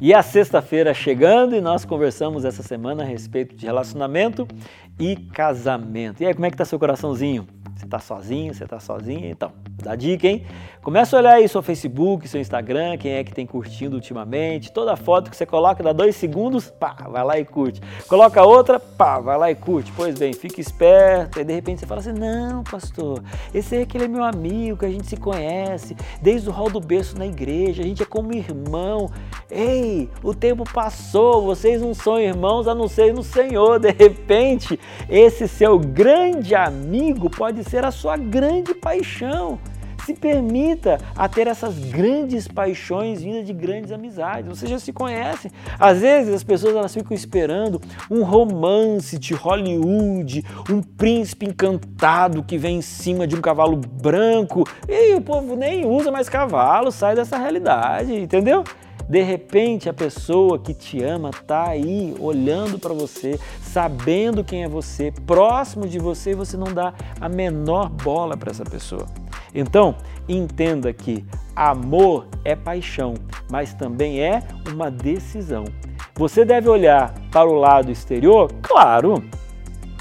E a sexta-feira chegando e nós conversamos essa semana a respeito de relacionamento e casamento. E aí, como é que tá seu coraçãozinho? Você tá sozinho? Você tá sozinha? Então, dá dica, hein? Começa a olhar aí seu Facebook, seu Instagram, quem é que tem curtindo ultimamente. Toda foto que você coloca, dá dois segundos, pá, vai lá e curte. Coloca outra, pá, vai lá e curte. Pois bem, fique esperto. E de repente você fala assim: não, pastor, esse é aquele meu amigo que a gente se conhece desde o hall do berço na igreja, a gente é como irmão. Ei, o tempo passou, vocês não são irmãos a não ser no Senhor. De repente, esse seu grande amigo pode ser a sua grande paixão. Se permita a ter essas grandes paixões vindas de grandes amizades. Você já se conhece. Às vezes as pessoas elas ficam esperando um romance de Hollywood, um príncipe encantado que vem em cima de um cavalo branco. E o povo nem usa mais cavalo, sai dessa realidade, entendeu? De repente a pessoa que te ama está aí olhando para você, sabendo quem é você, próximo de você e você não dá a menor bola para essa pessoa. Então, entenda que amor é paixão, mas também é uma decisão. Você deve olhar para o lado exterior? Claro,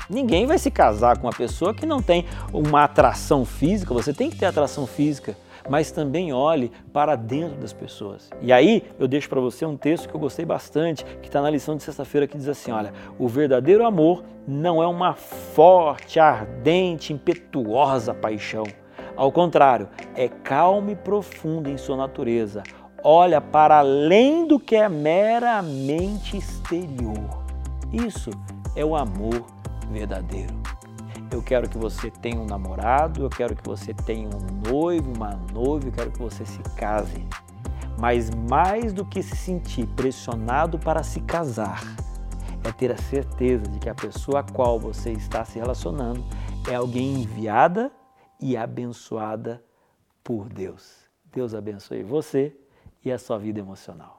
Ninguém vai se casar com uma pessoa que não tem uma atração física, você tem que ter atração física, mas também olhe para dentro das pessoas. E aí eu deixo para você um texto que eu gostei bastante, que está na lição de sexta-feira, que diz assim: olha, o verdadeiro amor não é uma forte, ardente, impetuosa paixão ao contrário, é calmo e profundo em sua natureza. Olha para além do que é meramente exterior. Isso é o amor verdadeiro. Eu quero que você tenha um namorado, eu quero que você tenha um noivo, uma noiva, eu quero que você se case. Mas mais do que se sentir pressionado para se casar, é ter a certeza de que a pessoa a qual você está se relacionando é alguém enviada e abençoada por Deus. Deus abençoe você e a sua vida emocional.